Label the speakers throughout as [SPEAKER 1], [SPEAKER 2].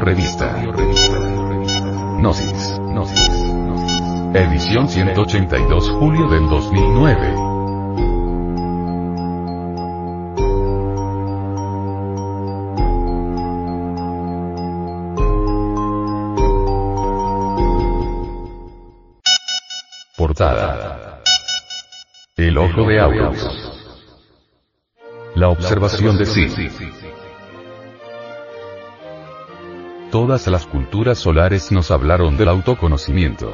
[SPEAKER 1] Revista. Gnosis. Edición 182 julio del 2009. Portada. El ojo de Aurus. La observación de sí. Todas las culturas solares nos hablaron del autoconocimiento.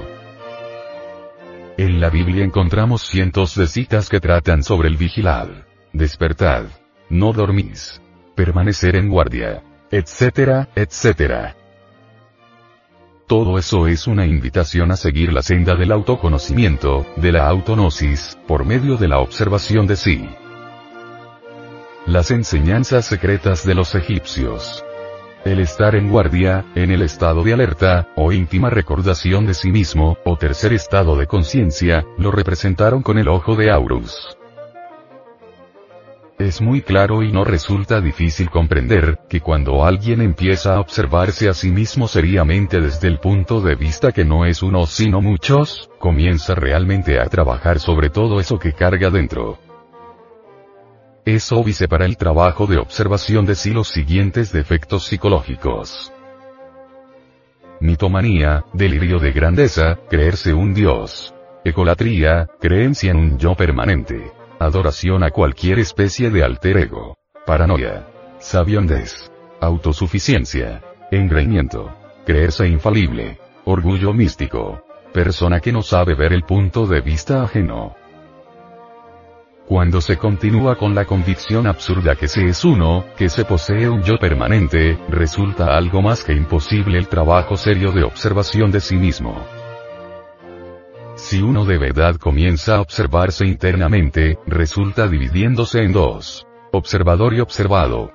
[SPEAKER 1] En la Biblia encontramos cientos de citas que tratan sobre el vigilad, despertad, no dormís, permanecer en guardia, etcétera, etcétera. Todo eso es una invitación a seguir la senda del autoconocimiento, de la autonosis, por medio de la observación de sí. Las enseñanzas secretas de los egipcios. El estar en guardia, en el estado de alerta, o íntima recordación de sí mismo, o tercer estado de conciencia, lo representaron con el ojo de Aurus. Es muy claro y no resulta difícil comprender, que cuando alguien empieza a observarse a sí mismo seriamente desde el punto de vista que no es uno sino muchos, comienza realmente a trabajar sobre todo eso que carga dentro. Es óbice para el trabajo de observación de sí los siguientes defectos psicológicos. Mitomanía, delirio de grandeza, creerse un dios. Ecolatría, creencia en un yo permanente. Adoración a cualquier especie de alter ego. Paranoia. Sabiondez. Autosuficiencia. Engreimiento. Creerse infalible. Orgullo místico. Persona que no sabe ver el punto de vista ajeno. Cuando se continúa con la convicción absurda que se es uno, que se posee un yo permanente, resulta algo más que imposible el trabajo serio de observación de sí mismo. Si uno de verdad comienza a observarse internamente, resulta dividiéndose en dos. Observador y observado.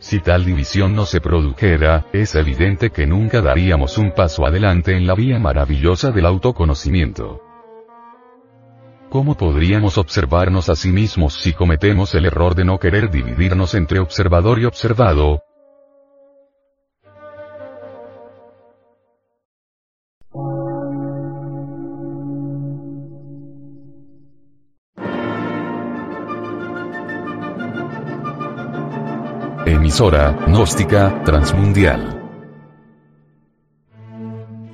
[SPEAKER 1] Si tal división no se produjera, es evidente que nunca daríamos un paso adelante en la vía maravillosa del autoconocimiento. ¿Cómo podríamos observarnos a sí mismos si cometemos el error de no querer dividirnos entre observador y observado? Emisora, gnóstica, transmundial.